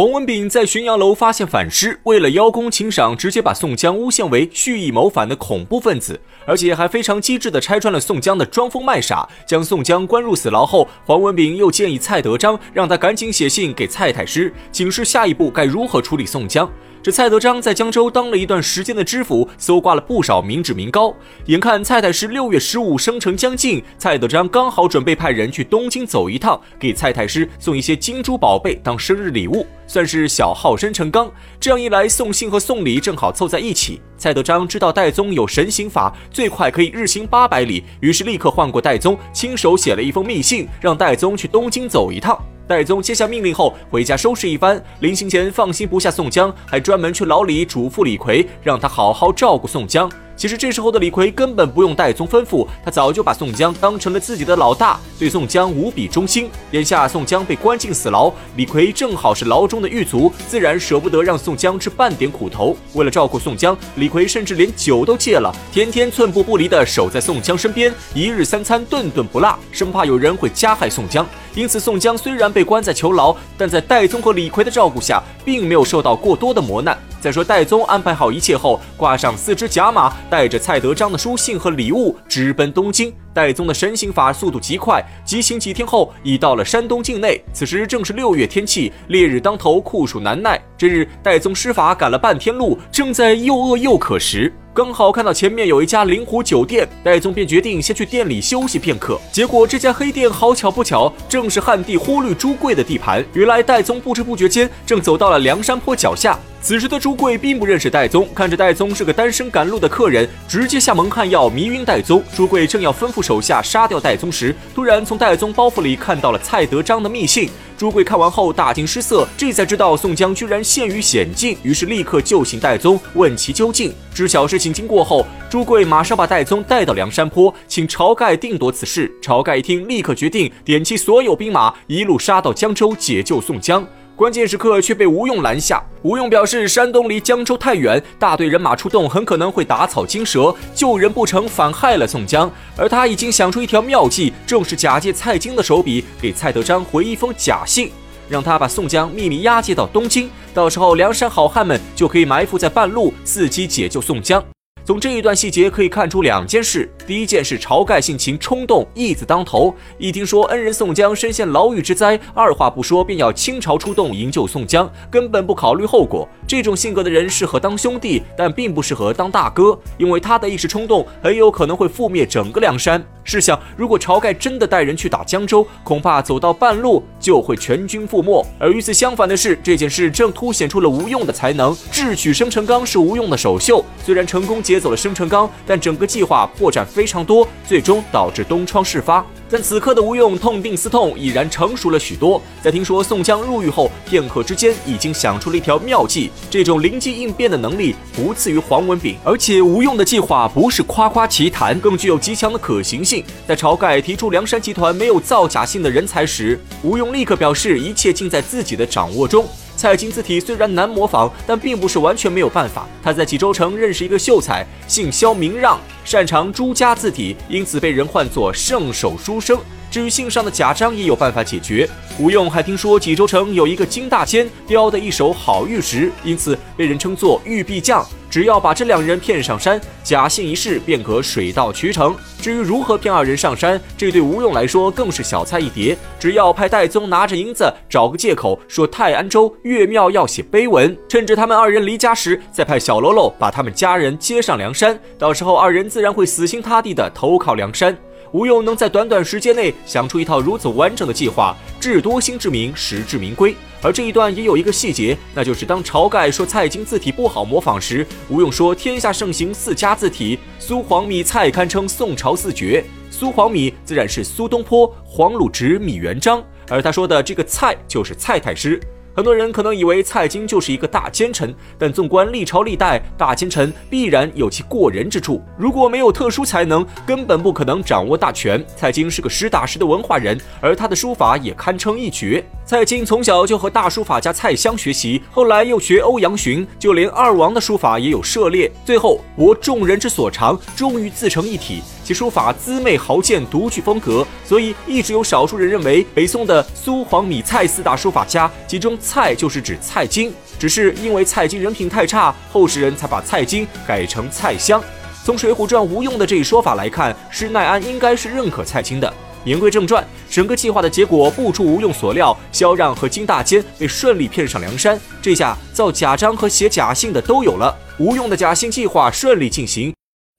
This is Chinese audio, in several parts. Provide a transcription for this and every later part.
黄文炳在浔阳楼发现反诗，为了邀功请赏，直接把宋江诬陷为蓄意谋反的恐怖分子，而且还非常机智地拆穿了宋江的装疯卖傻，将宋江关入死牢后，黄文炳又建议蔡德章让他赶紧写信给蔡太师，警示下一步该如何处理宋江。这蔡德章在江州当了一段时间的知府，搜刮了不少民脂民膏。眼看蔡太师六月十五生辰将近，蔡德章刚好准备派人去东京走一趟，给蔡太师送一些金珠宝贝当生日礼物，算是小号生辰纲。这样一来，送信和送礼正好凑在一起。蔡德章知道戴宗有神行法，最快可以日行八百里，于是立刻换过戴宗，亲手写了一封密信，让戴宗去东京走一趟。戴宗接下命令后，回家收拾一番。临行前，放心不下宋江，还专门去牢里嘱咐李逵，让他好好照顾宋江。其实这时候的李逵根本不用戴宗吩咐，他早就把宋江当成了自己的老大，对宋江无比忠心。眼下宋江被关进死牢，李逵正好是牢中的狱卒，自然舍不得让宋江吃半点苦头。为了照顾宋江，李逵甚至连酒都戒了，天天寸步不离地守在宋江身边，一日三餐顿顿不落，生怕有人会加害宋江。因此，宋江虽然被关在囚牢，但在戴宗和李逵的照顾下，并没有受到过多的磨难。再说，戴宗安排好一切后，挂上四只甲马，带着蔡德章的书信和礼物，直奔东京。戴宗的神行法速度极快，急行几天后，已到了山东境内。此时正是六月天气，烈日当头，酷暑难耐。这日，戴宗施法赶了半天路，正在又饿又渴时，刚好看到前面有一家灵狐酒店，戴宗便决定先去店里休息片刻。结果这家黑店好巧不巧，正是汉帝忽律朱贵的地盘。原来戴宗不知不觉间，正走到了梁山坡脚下。此时的朱贵并不认识戴宗，看着戴宗是个单身赶路的客人，直接下蒙汗药迷晕戴宗。朱贵正要吩咐手下杀掉戴宗时，突然从戴宗包袱里看到了蔡德章的密信。朱贵看完后大惊失色，这才知道宋江居然陷于险境，于是立刻救醒戴宗，问其究竟。知晓事情经过后，朱贵马上把戴宗带到梁山坡，请晁盖定夺此事。晁盖一听，立刻决定点齐所有兵马，一路杀到江州解救宋江。关键时刻却被吴用拦下。吴用表示，山东离江州太远，大队人马出动很可能会打草惊蛇，救人不成反害了宋江。而他已经想出一条妙计，正是假借蔡京的手笔，给蔡德章回一封假信，让他把宋江秘密押解到东京。到时候梁山好汉们就可以埋伏在半路，伺机解救宋江。从这一段细节可以看出两件事：第一件是晁盖性情冲动，义字当头，一听说恩人宋江身陷牢狱之灾，二话不说便要倾巢出动营救宋江，根本不考虑后果。这种性格的人适合当兄弟，但并不适合当大哥，因为他的一时冲动很有可能会覆灭整个梁山。试想，如果晁盖真的带人去打江州，恐怕走到半路就会全军覆没。而与此相反的是，这件事正凸显出了吴用的才能。智取生辰纲是吴用的首秀，虽然成功接走了生辰纲，但整个计划破绽非常多，最终导致东窗事发。但此刻的吴用痛定思痛，已然成熟了许多。在听说宋江入狱后，片刻之间已经想出了一条妙计。这种灵机应变的能力不次于黄文炳，而且吴用的计划不是夸夸其谈，更具有极强的可行性。在晁盖提出梁山集团没有造假性的人才时，吴用立刻表示一切尽在自己的掌握中。蔡京字体虽然难模仿，但并不是完全没有办法。他在济州城认识一个秀才，姓萧名让，擅长朱家字体，因此被人唤作圣手书生。至于信上的假章，也有办法解决。吴用还听说济州城有一个金大坚雕的一手好玉石，因此被人称作玉璧匠。只要把这两人骗上山，假信一事便可水到渠成。至于如何骗二人上山，这对吴用来说更是小菜一碟。只要派戴宗拿着银子，找个借口说泰安州岳庙要写碑文，趁着他们二人离家时，再派小喽啰把他们家人接上梁山。到时候二人自然会死心塌地的投靠梁山。吴用能在短短时间内想出一套如此完整的计划，智多星之名，实至名归。而这一段也有一个细节，那就是当晁盖说蔡京字体不好模仿时，吴用说天下盛行四家字体，苏黄米蔡堪称宋朝四绝。苏黄米自然是苏东坡、黄鲁直、米元璋，而他说的这个蔡就是蔡太师。很多人可能以为蔡京就是一个大奸臣，但纵观历朝历代，大奸臣必然有其过人之处。如果没有特殊才能，根本不可能掌握大权。蔡京是个实打实的文化人，而他的书法也堪称一绝。蔡京从小就和大书法家蔡襄学习，后来又学欧阳询，就连二王的书法也有涉猎。最后博众人之所长，终于自成一体。其书法姿媚豪健，独具风格，所以一直有少数人认为北宋的苏黄米蔡四大书法家，其中蔡就是指蔡京。只是因为蔡京人品太差，后世人才把蔡京改成蔡襄。从《水浒传》吴用的这一说法来看，施耐庵应该是认可蔡京的。言归正传，整个计划的结果不出吴用所料，萧让和金大坚被顺利骗上梁山。这下造假章和写假信的都有了，吴用的假信计划顺利进行。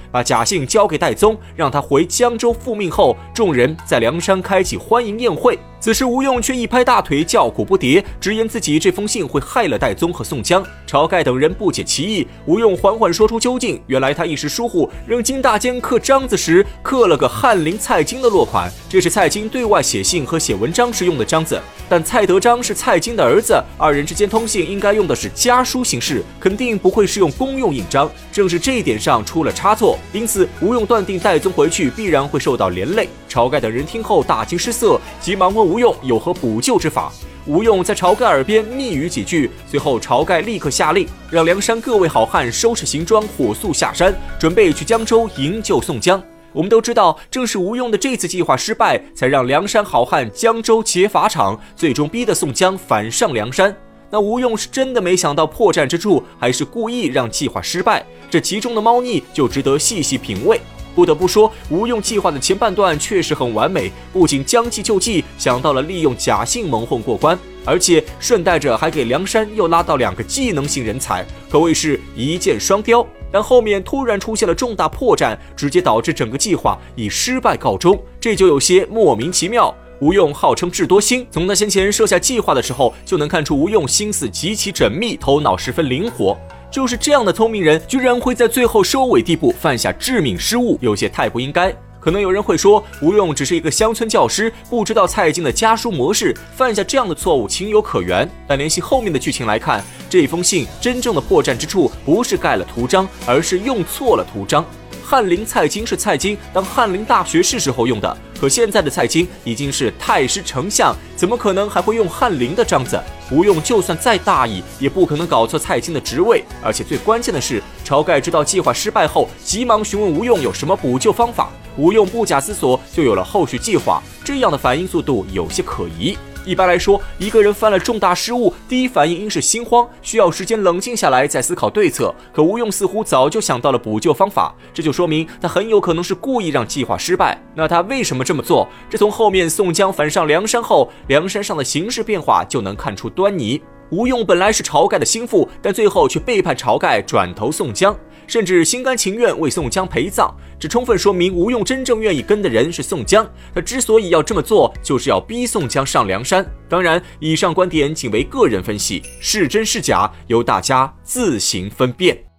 把假信交给戴宗，让他回江州复命后，众人在梁山开启欢迎宴会。此时吴用却一拍大腿，叫苦不迭，直言自己这封信会害了戴宗和宋江。晁盖等人不解其意，吴用缓缓说出究竟：原来他一时疏忽，让金大坚刻章子时刻了个翰林蔡京的落款，这是蔡京对外写信和写文章时用的章子。但蔡德章是蔡京的儿子，二人之间通信应该用的是家书形式，肯定不会是用公用印章。正是这一点上出了差错，因此吴用断定戴宗回去必然会受到连累。晁盖等人听后大惊失色，急忙问吴用有何补救之法。吴用在晁盖耳边密语几句，随后晁盖立刻下令，让梁山各位好汉收拾行装，火速下山，准备去江州营救宋江。我们都知道，正是吴用的这次计划失败，才让梁山好汉江州劫法场，最终逼得宋江反上梁山。那吴用是真的没想到破绽之处，还是故意让计划失败？这其中的猫腻就值得细细品味。不得不说，吴用计划的前半段确实很完美，不仅将计就计，想到了利用假性蒙混过关，而且顺带着还给梁山又拉到两个技能型人才，可谓是一箭双雕。但后面突然出现了重大破绽，直接导致整个计划以失败告终，这就有些莫名其妙。吴用号称智多星，从他先前设下计划的时候就能看出吴用心思极其缜密，头脑十分灵活。就是这样的聪明人，居然会在最后收尾地步犯下致命失误，有些太不应该。可能有人会说，吴用只是一个乡村教师，不知道蔡京的家书模式，犯下这样的错误情有可原。但联系后面的剧情来看，这封信真正的破绽之处，不是盖了图章，而是用错了图章。翰林蔡京是蔡京当翰林大学士时候用的，可现在的蔡京已经是太师丞相，怎么可能还会用翰林的章子？吴用就算再大意，也不可能搞错蔡京的职位。而且最关键的是，晁盖知道计划失败后，急忙询问吴用有什么补救方法。吴用不假思索就有了后续计划，这样的反应速度有些可疑。一般来说，一个人犯了重大失误，第一反应应是心慌，需要时间冷静下来再思考对策。可吴用似乎早就想到了补救方法，这就说明他很有可能是故意让计划失败。那他为什么这么做？这从后面宋江反上梁山后，梁山上的形势变化就能看出端倪。吴用本来是晁盖的心腹，但最后却背叛晁盖，转投宋江，甚至心甘情愿为宋江陪葬。这充分说明吴用真正愿意跟的人是宋江。他之所以要这么做，就是要逼宋江上梁山。当然，以上观点仅为个人分析，是真是假，由大家自行分辨。